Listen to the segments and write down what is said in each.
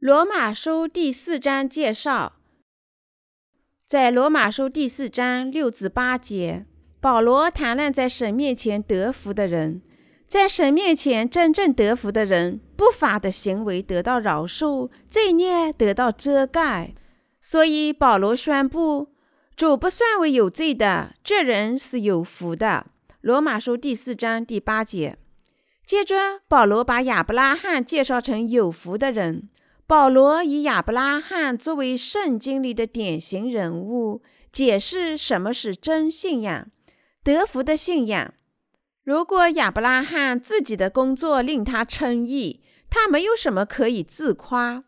罗马书第四章介绍，在罗马书第四章六至八节，保罗谈论在神面前得福的人，在神面前真正得福的人，不法的行为得到饶恕，罪孽得到遮盖。所以保罗宣布，主不算为有罪的，这人是有福的。罗马书第四章第八节。接着，保罗把亚伯拉罕介绍成有福的人。保罗以亚伯拉罕作为圣经里的典型人物，解释什么是真信仰、得福的信仰。如果亚伯拉罕自己的工作令他称意，他没有什么可以自夸。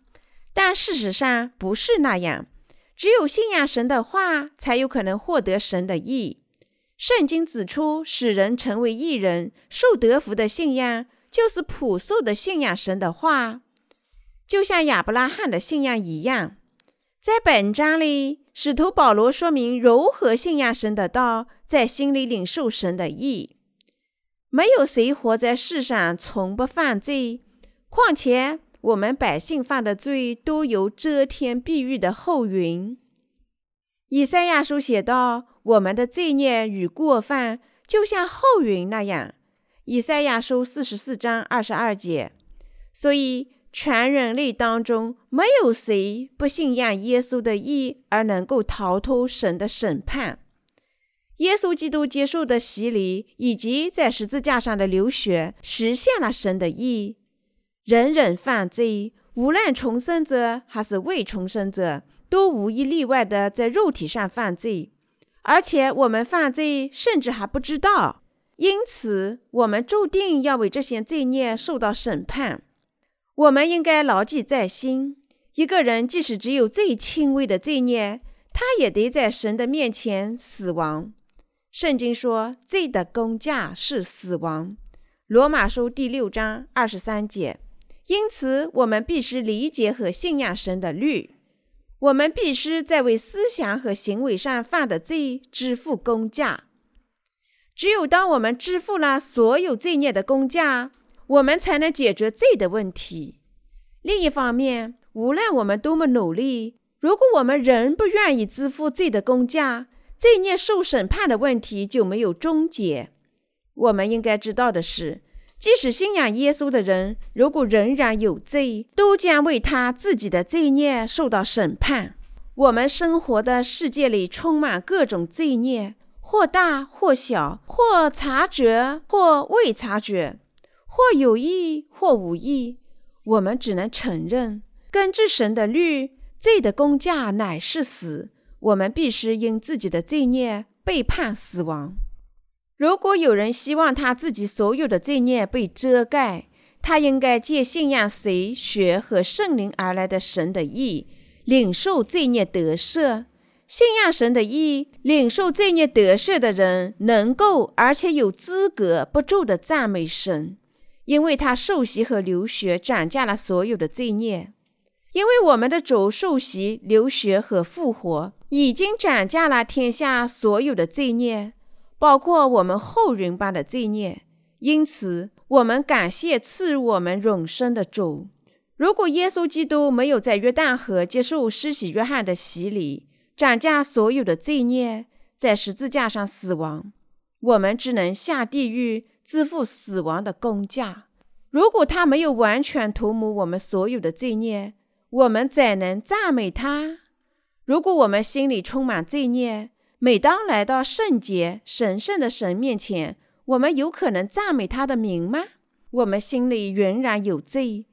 但事实上不是那样，只有信仰神的话，才有可能获得神的意。圣经指出，使人成为义人、受得福的信仰，就是朴素的信仰神的话。就像亚伯拉罕的信仰一样，在本章里，使徒保罗说明如何信仰神的道，在心里领受神的意。没有谁活在世上从不犯罪，况且我们百姓犯的罪都有遮天蔽日的厚云。以赛亚书写道：“我们的罪孽与过犯，就像厚云那样。”以赛亚书四十四章二十二节。所以。全人类当中，没有谁不信仰耶稣的义而能够逃脱神的审判。耶稣基督接受的洗礼以及在十字架上的流血，实现了神的义。人人犯罪，无论重生者还是未重生者，都无一例外的在肉体上犯罪，而且我们犯罪甚至还不知道。因此，我们注定要为这些罪孽受到审判。我们应该牢记在心：一个人即使只有最轻微的罪孽，他也得在神的面前死亡。圣经说，罪的工价是死亡。罗马书第六章二十三节。因此，我们必须理解和信仰神的律。我们必须在为思想和行为上犯的罪支付工价。只有当我们支付了所有罪孽的工价，我们才能解决罪的问题。另一方面，无论我们多么努力，如果我们仍不愿意支付罪的工价，罪孽受审判的问题就没有终结。我们应该知道的是，即使信仰耶稣的人，如果仍然有罪，都将为他自己的罪孽受到审判。我们生活的世界里充满各种罪孽，或大或小，或察觉或未察觉。或有意，或无意，我们只能承认，根据神的律，罪的工价乃是死。我们必须因自己的罪孽被判死亡。如果有人希望他自己所有的罪孽被遮盖，他应该借信仰谁、学和圣灵而来的神的义，领受罪孽得赦。信仰神的义，领受罪孽得赦的人，能够而且有资格不住地赞美神。因为他受洗和流血斩价了所有的罪孽，因为我们的主受洗、流血和复活已经斩价了天下所有的罪孽，包括我们后人般的罪孽。因此，我们感谢赐予我们永生的主。如果耶稣基督没有在约旦河接受施洗约翰的洗礼，斩价所有的罪孽，在十字架上死亡，我们只能下地狱。支付死亡的工价。如果他没有完全涂抹我们所有的罪孽，我们怎能赞美他？如果我们心里充满罪孽，每当来到圣洁、神圣的神面前，我们有可能赞美他的名吗？我们心里仍然有罪，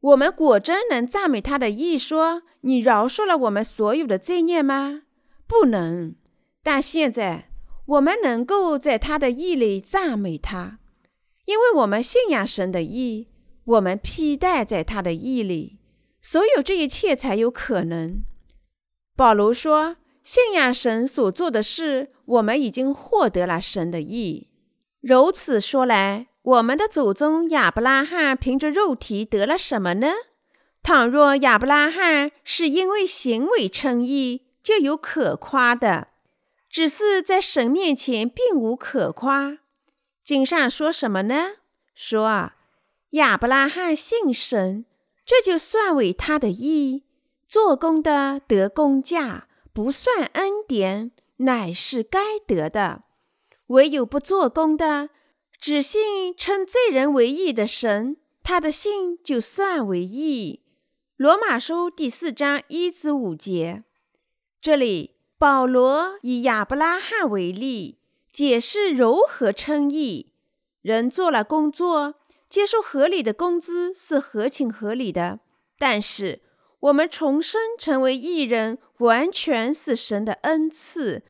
我们果真能赞美他的义说：“你饶恕了我们所有的罪孽吗？”不能。但现在。我们能够在他的意里赞美他，因为我们信仰神的意，我们披戴在他的意里，所有这一切才有可能。保罗说：“信仰神所做的事，我们已经获得了神的意。如此说来，我们的祖宗亚伯拉罕凭着肉体得了什么呢？倘若亚伯拉罕是因为行为称义，就有可夸的。”只是在神面前并无可夸。经上说什么呢？说啊，亚伯拉罕信神，这就算为他的义。做工的得工价，不算恩典，乃是该得的；唯有不做工的，只信称罪人为义的神，他的信就算为义。罗马书第四章一至五节，这里保罗以亚伯拉罕为例，解释如何称义。人做了工作，接受合理的工资是合情合理的，但是我们重生成为义人，完全是神的恩赐，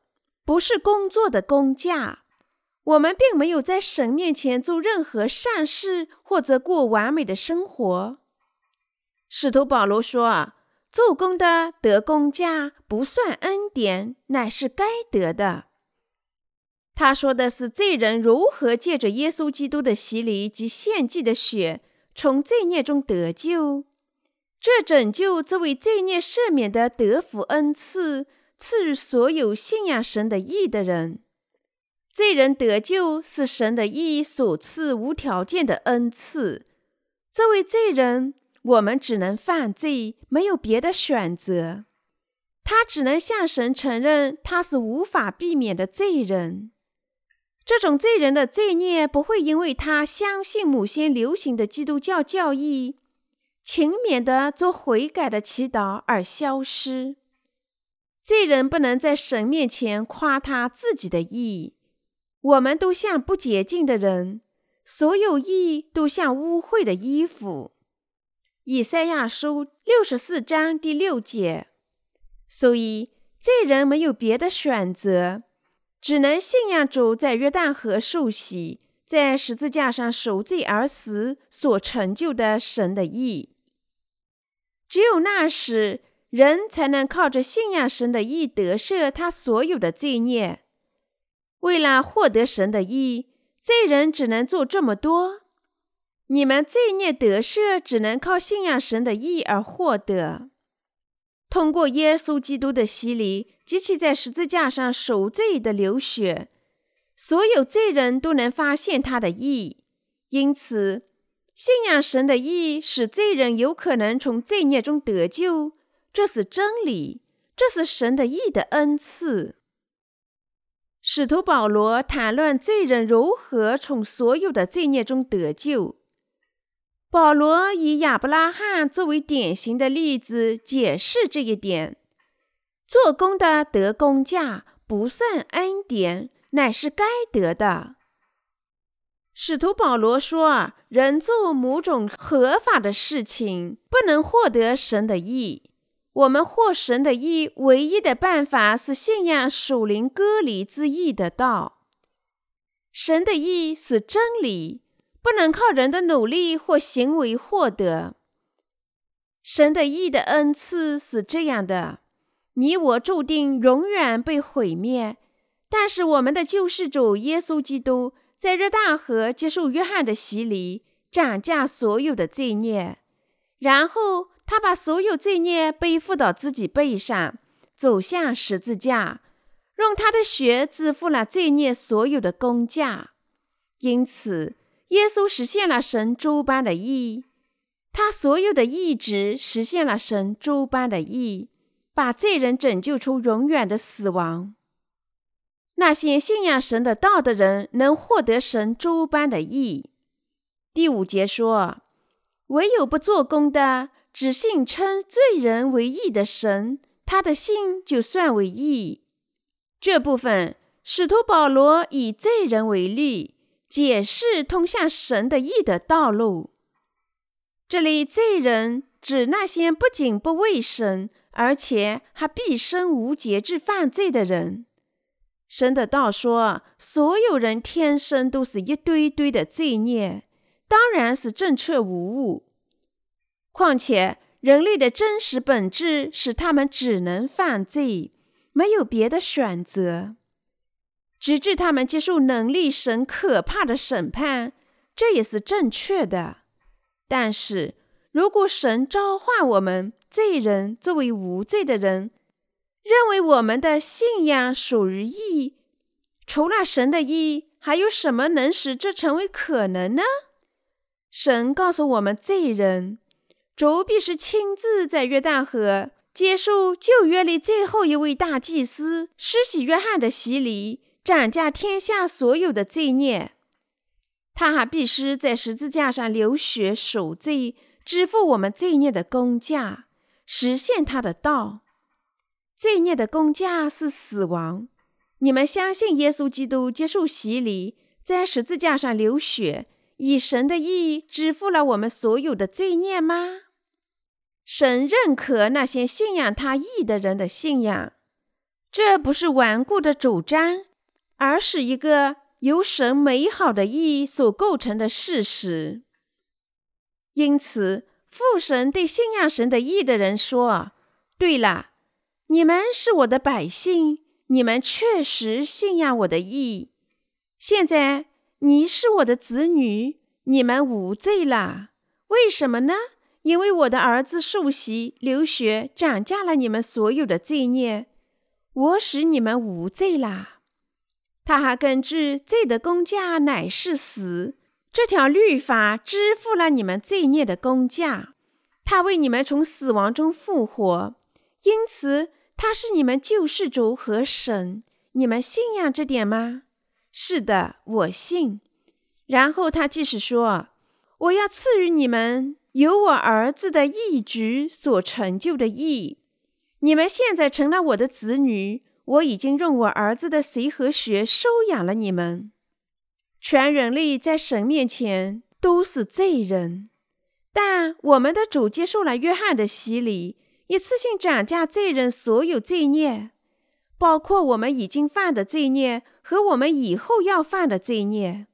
不是工作的工价。我们并没有在神面前做任何善事，或者过完美的生活。使徒保罗说啊：“做工的得工价，不算恩典，乃是该得的。”他说的是罪人如何借着耶稣基督的洗礼及献祭的血，从罪孽中得救。这拯救这位罪孽赦免的得福恩赐，赐予所有信仰神的义的人。罪人得救是神的义所赐无条件的恩赐。这位罪人。我们只能犯罪，没有别的选择。他只能向神承认他是无法避免的罪人。这种罪人的罪孽不会因为他相信某些流行的基督教教义、勤勉的做悔改的祈祷而消失。罪人不能在神面前夸他自己的义。我们都像不洁净的人，所有义都像污秽的衣服。以赛亚书六十四章第六节，所以罪人没有别的选择，只能信仰主在约旦河受洗，在十字架上受罪而死所成就的神的义。只有那时，人才能靠着信仰神的义得赦他所有的罪孽。为了获得神的义，罪人只能做这么多。你们罪孽得赦，只能靠信仰神的义而获得。通过耶稣基督的洗礼及其在十字架上赎罪的流血，所有罪人都能发现他的义。因此，信仰神的义使罪人有可能从罪孽中得救，这是真理，这是神的义的恩赐。使徒保罗谈论罪人如何从所有的罪孽中得救。保罗以亚伯拉罕作为典型的例子，解释这一点：做工的得工价，不算恩典，乃是该得的。使徒保罗说，人做某种合法的事情，不能获得神的意。我们获神的意，唯一的办法是信仰属灵割礼之义的道。神的意是真理。不能靠人的努力或行为获得。神的义的恩赐是这样的：你我注定永远被毁灭，但是我们的救世主耶稣基督在约旦河接受约翰的洗礼，斩下所有的罪孽，然后他把所有罪孽背负到自己背上，走向十字架，用他的血支付了罪孽所有的工价。因此。耶稣实现了神诸般的义，他所有的意志实现了神诸般的义，把罪人拯救出永远的死亡。那些信仰神的道的人能获得神诸般的义。第五节说：“唯有不做工的，只信称罪人为义的神，他的信就算为义。”这部分，使徒保罗以罪人为例。解释通向神的义的道路。这里罪人指那些不仅不为神，而且还毕生无节制犯罪的人。神的道说，所有人天生都是一堆堆的罪孽，当然是正确无误。况且人类的真实本质是他们只能犯罪，没有别的选择。直至他们接受能力神可怕的审判，这也是正确的。但是，如果神召唤我们罪人作为无罪的人，认为我们的信仰属于义，除了神的义，还有什么能使这成为可能呢？神告诉我们罪人，主必是亲自在约旦河结束旧约里最后一位大祭司施洗约翰的洗礼，斩价天下所有的罪孽。他还必须在十字架上流血赎罪，支付我们罪孽的工价，实现他的道。罪孽的工价是死亡。你们相信耶稣基督接受洗礼，在十字架上流血，以神的义支付了我们所有的罪孽吗？神认可那些信仰他义的人的信仰，这不是顽固的主张，而是一个由神美好的义所构成的事实。因此，父神对信仰神的意的人说：“对了，你们是我的百姓。”你们确实信仰我的意，现在你是我的子女，你们无罪了。为什么呢？因为我的儿子受洗流血，斩价了你们所有的罪孽，我使你们无罪了。他还根据罪的工价乃是死，这条律法支付了你们罪孽的工价。他为你们从死亡中复活，因此。他是你们救世主和神，你们信仰这点吗？是的，我信。然后他继续说：“我要赐予你们由我儿子的义举所成就的义。你们现在成了我的子女，我已经用我儿子的血和血收养了你们。全人类在神面前都是罪人，但我们的主接受了约翰的洗礼。”一次性斩价罪人所有罪孽，包括我们已经犯的罪孽和我们以后要犯的罪孽，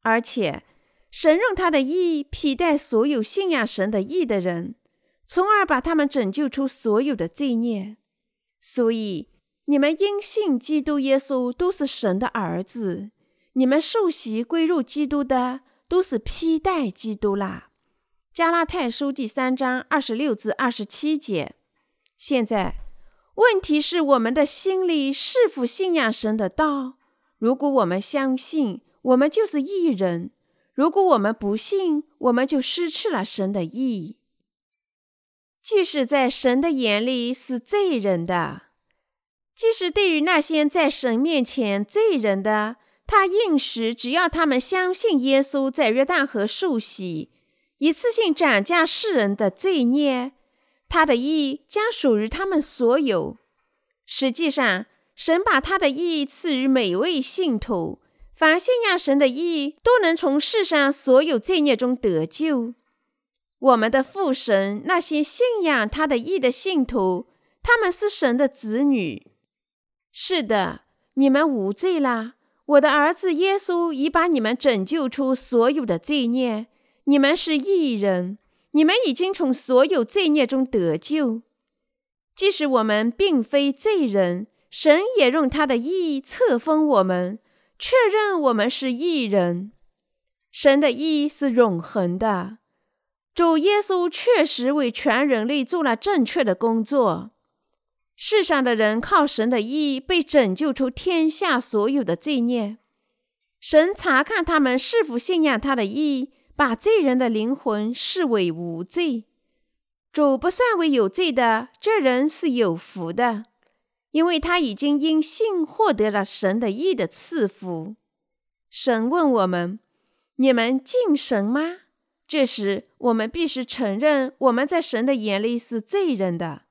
而且神用他的义披戴所有信仰神的义的人，从而把他们拯救出所有的罪孽。所以你们因信基督耶稣都是神的儿子，你们受洗归入基督的都是披戴基督啦。加拉太书第三章二十六至二十七节。现在，问题是我们的心里是否信仰神的道？如果我们相信，我们就是义人；如果我们不信，我们就失去了神的义。即使在神的眼里是罪人的，即使对于那些在神面前罪人的，他应许只要他们相信耶稣在约旦河受洗。一次性斩价世人的罪孽，他的义将属于他们所有。实际上，神把他的义赐予每位信徒，凡信仰神的义，都能从世上所有罪孽中得救。我们的父神，那些信仰他的义的信徒，他们是神的子女。是的，你们无罪了。我的儿子耶稣已把你们拯救出所有的罪孽。你们是义人，你们已经从所有罪孽中得救。即使我们并非罪人，神也用他的义册封我们，确认我们是义人。神的义是永恒的。主耶稣确实为全人类做了正确的工作。世上的人靠神的义被拯救出天下所有的罪孽。神查看他们是否信仰他的义。把罪人的灵魂视为无罪，主不算为有罪的，这人是有福的，因为他已经因信获得了神的义的赐福。神问我们：“你们敬神吗？”这时，我们必须承认我们在神的眼里是罪人的。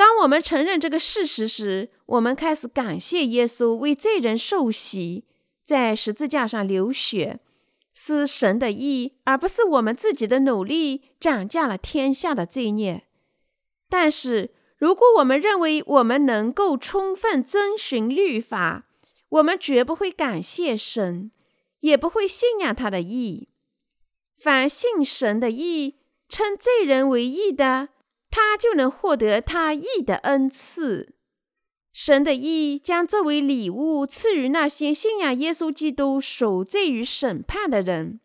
当我们承认这个事实时，我们开始感谢耶稣为罪人受洗，在十字架上流血。是神的意，而不是我们自己的努力，涨价了天下的罪孽。但是，如果我们认为我们能够充分遵循律法，我们绝不会感谢神，也不会信仰他的意。凡信神的意，称罪人为义的，他就能获得他义的恩赐。神的义将作为礼物赐予那些信仰耶稣基督赎罪与审判的人，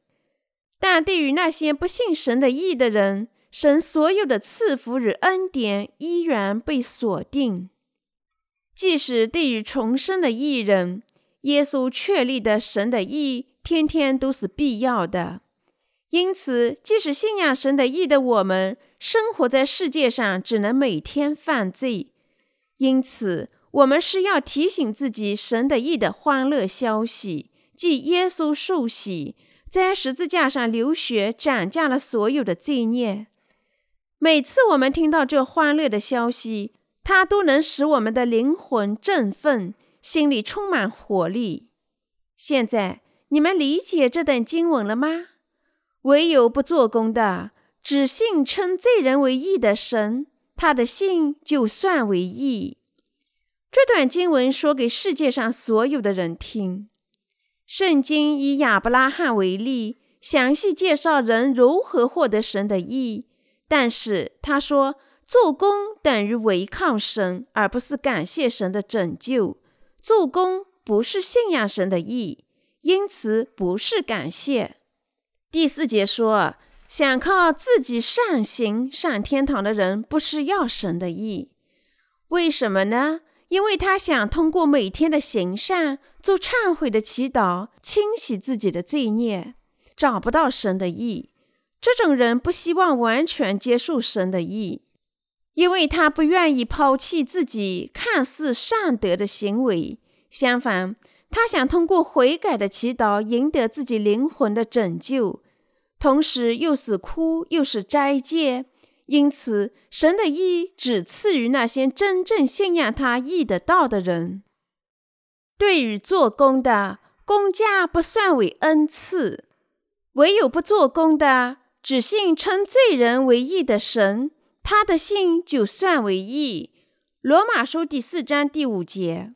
但对于那些不信神的义的人，神所有的赐福与恩典依然被锁定。即使对于重生的义人，耶稣确立的神的义天天都是必要的，因此，即使信仰神的义的我们，生活在世界上只能每天犯罪。因此，我们是要提醒自己神的义的欢乐消息，即耶稣受洗，在十字架上流血，斩下了所有的罪孽。每次我们听到这欢乐的消息，它都能使我们的灵魂振奋，心里充满活力。现在，你们理解这段经文了吗？唯有不做工的，只信称罪人为义的神，他的信就算为义。这段经文说给世界上所有的人听。圣经以亚伯拉罕为例，详细介绍人如何获得神的义。但是他说，做工等于违抗神，而不是感谢神的拯救。做工不是信仰神的义，因此不是感谢。第四节说，想靠自己善行上天堂的人，不是要神的意。为什么呢？因为他想通过每天的行善，做忏悔的祈祷，清洗自己的罪孽，找不到神的意。这种人不希望完全接受神的意，因为他不愿意抛弃自己看似善德的行为。相反，他想通过悔改的祈祷，赢得自己灵魂的拯救。同时，又是哭，又是斋戒，因此，神的义只赐予那些真正信仰他义的道的人。对于做工的，工价不算为恩赐；唯有不做工的，只信称罪人为义的神，他的信就算为义。罗马书第四章第五节，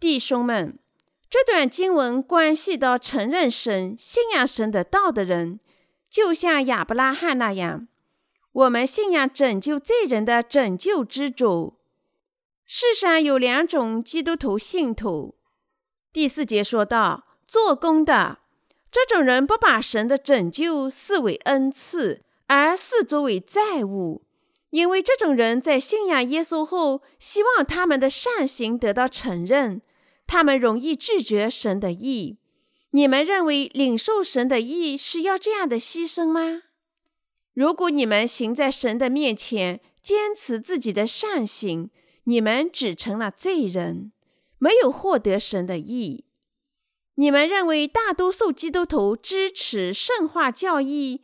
弟兄们，这段经文关系到承认神、信仰神的道的人。就像亚伯拉罕那样，我们信仰拯救罪人的拯救之主。世上有两种基督徒信徒。第四节说到，做工的这种人不把神的拯救视为恩赐，而视作为债务，因为这种人在信仰耶稣后，希望他们的善行得到承认，他们容易拒绝神的义。你们认为领受神的意是要这样的牺牲吗？如果你们行在神的面前，坚持自己的善行，你们只成了罪人，没有获得神的意。你们认为大多数基督徒支持圣化教义，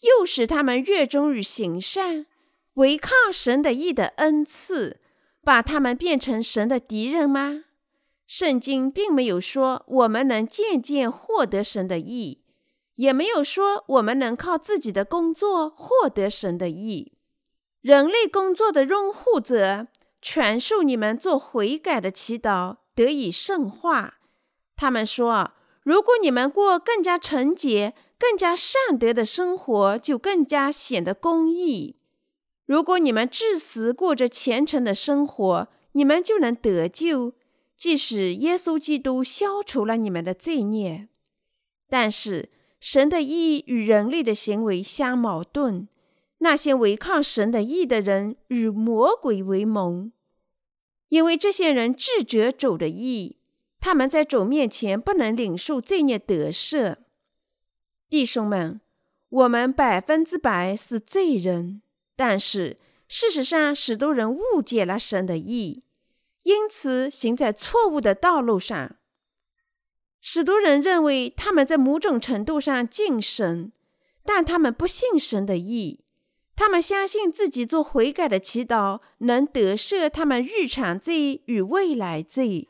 诱使他们热衷于行善，违抗神的意的恩赐，把他们变成神的敌人吗？圣经并没有说我们能渐渐获得神的意，也没有说我们能靠自己的工作获得神的意。人类工作的拥护者传授你们做悔改的祈祷，得以圣化。他们说，如果你们过更加纯洁、更加善德的生活，就更加显得公义。如果你们至死过着虔诚的生活，你们就能得救。即使耶稣基督消除了你们的罪孽，但是神的意与人类的行为相矛盾。那些违抗神的意的人与魔鬼为盟，因为这些人拒绝主的意，他们在主面前不能领受罪孽得赦。弟兄们，我们百分之百是罪人，但是事实上，许多人误解了神的意。因此，行在错误的道路上。许多人认为他们在某种程度上敬神，但他们不信神的意。他们相信自己做悔改的祈祷能得赦他们日常罪与未来罪。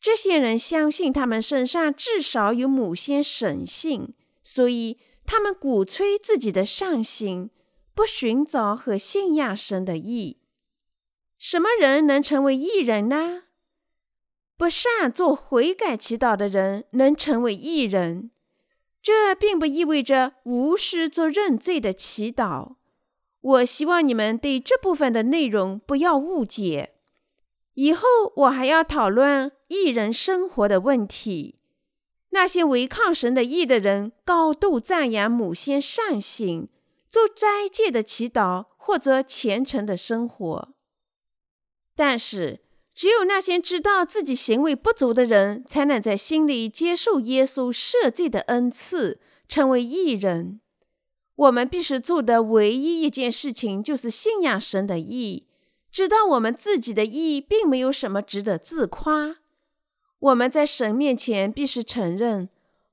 这些人相信他们身上至少有某些神性，所以他们鼓吹自己的善行，不寻找和信仰神的义。什么人能成为义人呢？不善做悔改祈祷的人能成为义人，这并不意味着无需做认罪的祈祷。我希望你们对这部分的内容不要误解。以后我还要讨论艺人生活的问题。那些违抗神的义的人，高度赞扬某些善行，做斋戒的祈祷或者虔诚的生活。但是，只有那些知道自己行为不足的人，才能在心里接受耶稣赦罪的恩赐，成为义人。我们必须做的唯一一件事情，就是信仰神的义，知道我们自己的义并没有什么值得自夸。我们在神面前必须承认：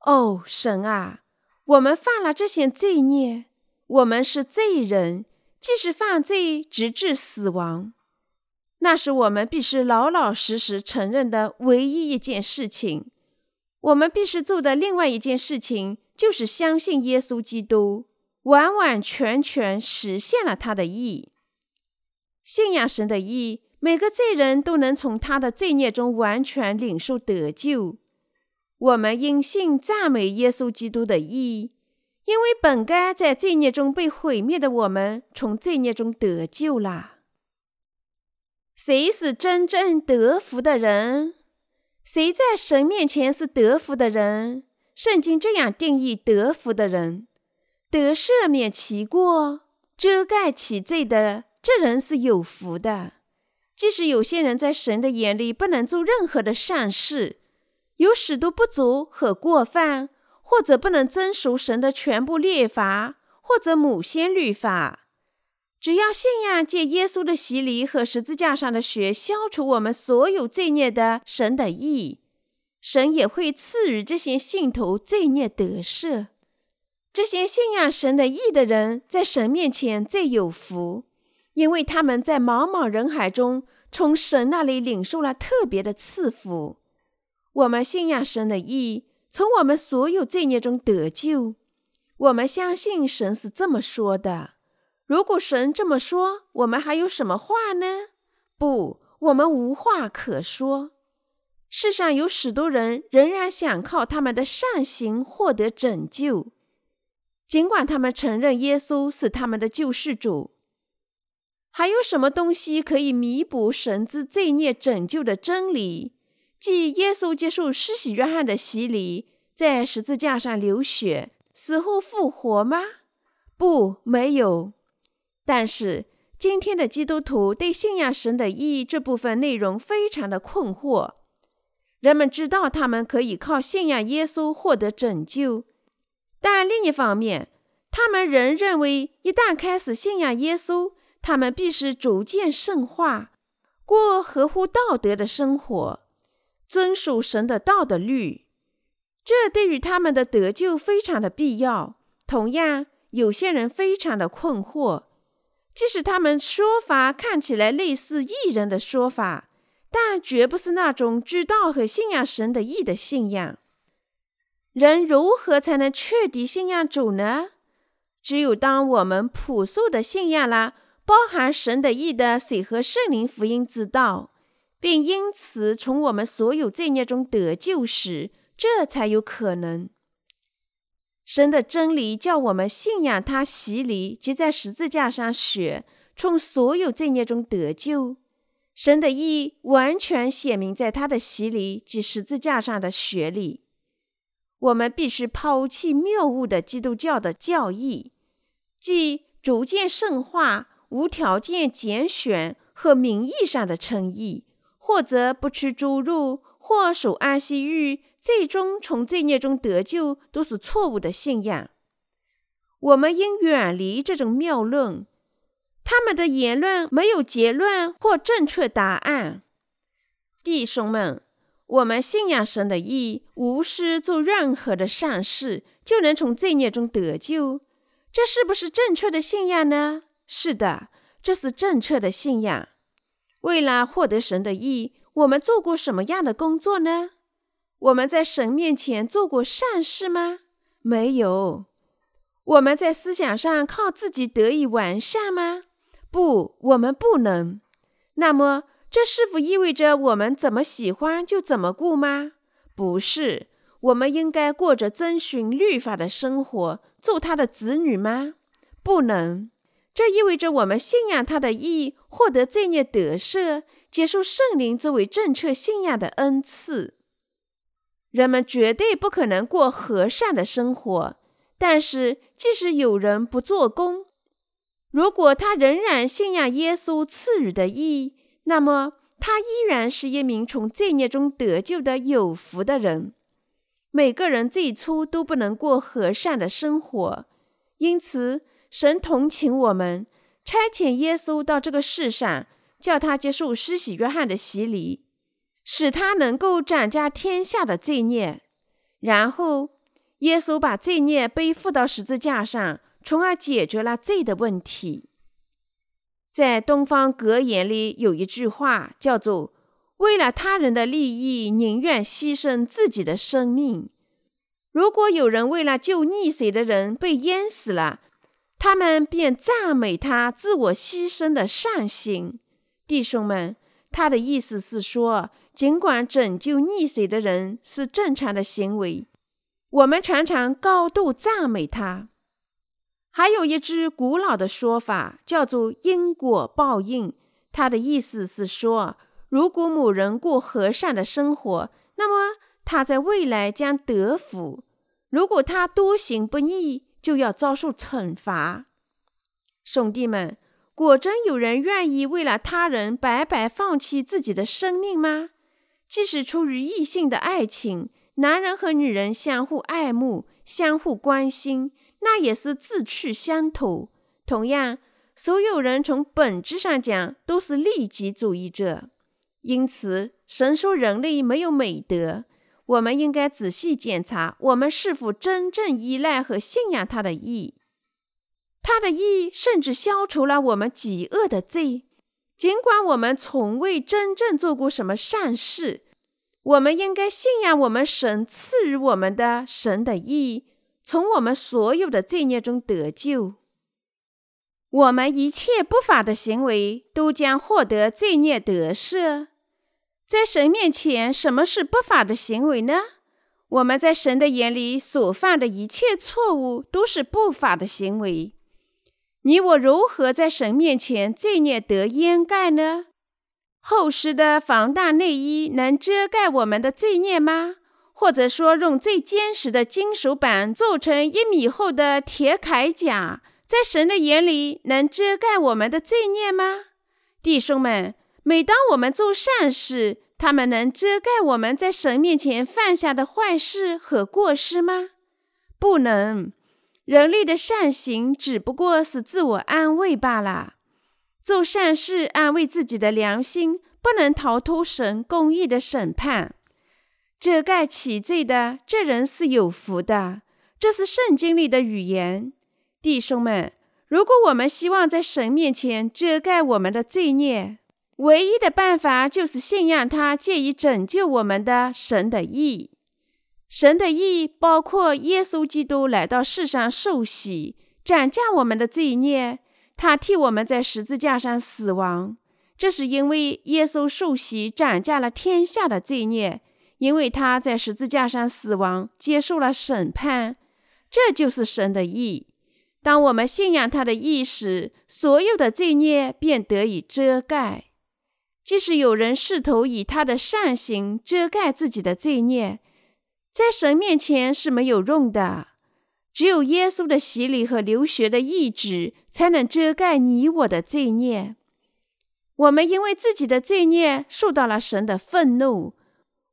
哦，神啊，我们犯了这些罪孽，我们是罪人，即使犯罪，直至死亡。那是我们必须老老实实承认的唯一一件事情。我们必须做的另外一件事情，就是相信耶稣基督。完完全全实现了他的意，信仰神的意，每个罪人都能从他的罪孽中完全领受得救。我们因信赞美耶稣基督的意，因为本该在罪孽中被毁灭的我们，从罪孽中得救了。谁是真正得福的人？谁在神面前是得福的人？圣经这样定义得福的人。得赦免其过、遮盖其罪的，这人是有福的。即使有些人在神的眼里不能做任何的善事，有许多不足和过犯，或者不能遵守神的全部律法，或者某些律法，只要信仰借耶稣的洗礼和十字架上的血消除我们所有罪孽的神的义，神也会赐予这些信徒罪孽得赦。这些信仰神的义的人，在神面前最有福，因为他们在茫茫人海中，从神那里领受了特别的赐福。我们信仰神的义，从我们所有罪孽中得救。我们相信神是这么说的。如果神这么说，我们还有什么话呢？不，我们无话可说。世上有许多人仍然想靠他们的善行获得拯救。尽管他们承认耶稣是他们的救世主，还有什么东西可以弥补神之罪孽拯救的真理？即耶稣接受施洗约翰的洗礼，在十字架上流血，死后复活吗？不，没有。但是今天的基督徒对信仰神的意义这部分内容非常的困惑。人们知道他们可以靠信仰耶稣获得拯救。但另一方面，他们仍认为，一旦开始信仰耶稣，他们必须逐渐圣化，过合乎道德的生活，遵守神的道的律。这对于他们的得救非常的必要。同样，有些人非常的困惑，即使他们说法看起来类似异人的说法，但绝不是那种知道和信仰神的义的信仰。人如何才能彻底信仰主呢？只有当我们朴素的信仰了包含神的义的水和圣灵福音之道，并因此从我们所有罪孽中得救时，这才有可能。神的真理叫我们信仰他洗礼及在十字架上血，从所有罪孽中得救。神的意完全显明在他的洗礼及十字架上的血里。我们必须抛弃谬误的基督教的教义，即逐渐圣化、无条件拣选和名义上的称义，或者不吃猪肉，或守安息日，最终从罪孽中得救，都是错误的信仰。我们应远离这种谬论，他们的言论没有结论或正确答案。弟兄们。我们信仰神的义，无需做任何的善事，就能从罪孽中得救。这是不是正确的信仰呢？是的，这是正确的信仰。为了获得神的义，我们做过什么样的工作呢？我们在神面前做过善事吗？没有。我们在思想上靠自己得以完善吗？不，我们不能。那么，这是否意味着我们怎么喜欢就怎么过吗？不是，我们应该过着遵循律法的生活，做他的子女吗？不能。这意味着我们信仰他的意，获得罪孽得赦，接受圣灵作为正确信仰的恩赐。人们绝对不可能过和善的生活，但是即使有人不做工，如果他仍然信仰耶稣赐予的义。那么，他依然是一名从罪孽中得救的有福的人。每个人最初都不能过和善的生活，因此神同情我们，差遣耶稣到这个世上，叫他接受施洗约翰的洗礼，使他能够斩下天下的罪孽。然后，耶稣把罪孽背负到十字架上，从而解决了罪的问题。在东方格言里有一句话，叫做，为了他人的利益，宁愿牺牲自己的生命。如果有人为了救溺水的人被淹死了，他们便赞美他自我牺牲的善行。弟兄们，他的意思是说，尽管拯救溺水的人是正常的行为，我们常常高度赞美他。还有一句古老的说法，叫做“因果报应”，他的意思是说，如果某人过和善的生活，那么他在未来将得福；如果他多行不义，就要遭受惩罚。兄弟们，果真有人愿意为了他人白白放弃自己的生命吗？即使出于异性的爱情，男人和女人相互爱慕、相互关心，那也是志趣相投。同样，所有人从本质上讲都是利己主义者。因此，神说人类没有美德。我们应该仔细检查，我们是否真正依赖和信仰他的义。他的义甚至消除了我们己恶的罪。尽管我们从未真正做过什么善事，我们应该信仰我们神赐予我们的神的意，从我们所有的罪孽中得救。我们一切不法的行为都将获得罪孽得赦。在神面前，什么是不法的行为呢？我们在神的眼里所犯的一切错误都是不法的行为。你我如何在神面前罪孽得掩盖呢？厚实的防弹内衣能遮盖我们的罪孽吗？或者说，用最坚实的金属板做成一米厚的铁铠甲？在神的眼里，能遮盖我们的罪孽吗？弟兄们，每当我们做善事，他们能遮盖我们在神面前犯下的坏事和过失吗？不能。人类的善行只不过是自我安慰罢了。做善事安慰自己的良心，不能逃脱神公义的审判。遮盖其罪的这人是有福的。这是圣经里的语言。弟兄们，如果我们希望在神面前遮盖我们的罪孽，唯一的办法就是信仰他借以拯救我们的神的义。神的义包括耶稣基督来到世上受洗，斩价我们的罪孽，他替我们在十字架上死亡。这是因为耶稣受洗斩价了天下的罪孽，因为他在十字架上死亡，接受了审判。这就是神的义。当我们信仰他的意时，所有的罪孽便得以遮盖。即使有人试图以他的善行遮盖自己的罪孽，在神面前是没有用的。只有耶稣的洗礼和流血的义旨，才能遮盖你我的罪孽。我们因为自己的罪孽受到了神的愤怒，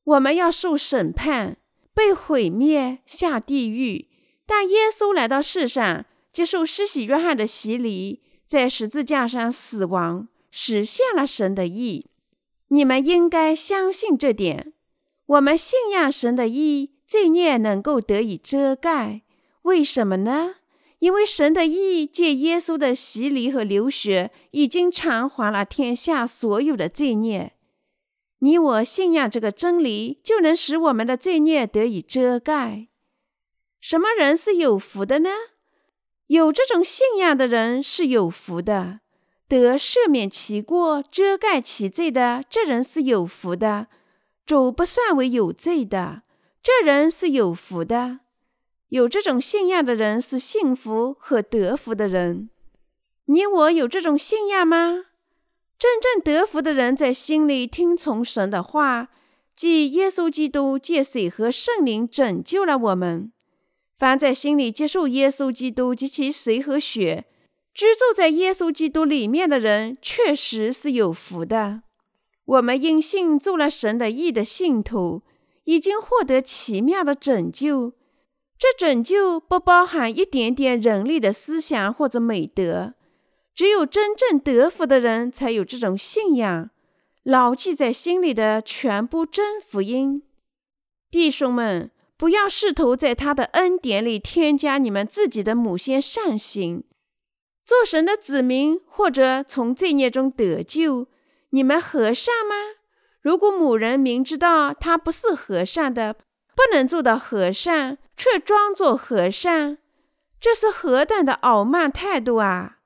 我们要受审判，被毁灭，下地狱。但耶稣来到世上。接受施洗约翰的洗礼，在十字架上死亡，实现了神的意。你们应该相信这点。我们信仰神的义，罪孽能够得以遮盖。为什么呢？因为神的义借耶稣的洗礼和流血，已经偿还了天下所有的罪孽。你我信仰这个真理，就能使我们的罪孽得以遮盖。什么人是有福的呢？有这种信仰的人是有福的，得赦免其过、遮盖其罪的，这人是有福的。主不算为有罪的，这人是有福的。有这种信仰的人是幸福和得福的人。你我有这种信仰吗？真正得福的人在心里听从神的话，即耶稣基督借水和圣灵拯救了我们。凡在心里接受耶稣基督及其水和血，居住在耶稣基督里面的人，确实是有福的。我们因信做了神的义的信徒，已经获得奇妙的拯救。这拯救不包含一点点人类的思想或者美德，只有真正得福的人才有这种信仰，牢记在心里的全部真福音。弟兄们，不要试图在他的恩典里添加你们自己的某些善行。做神的子民或者从罪孽中得救，你们和善吗？如果某人明知道他不是和善的，不能做到和善，却装作和善，这是何等的傲慢态度啊！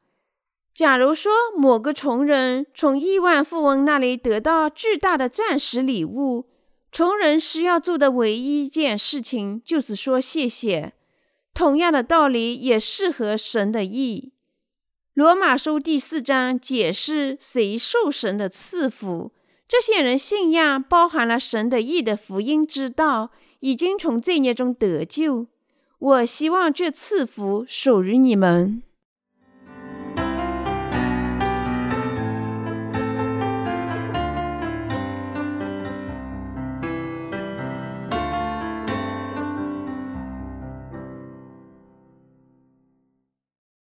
假如说某个穷人从亿万富翁那里得到巨大的钻石礼物，穷人需要做的唯一一件事情就是说谢谢。同样的道理也适合神的意。罗马书第四章解释谁受神的赐福。这些人信仰包含了神的义的福音之道，已经从罪孽中得救。我希望这赐福属于你们。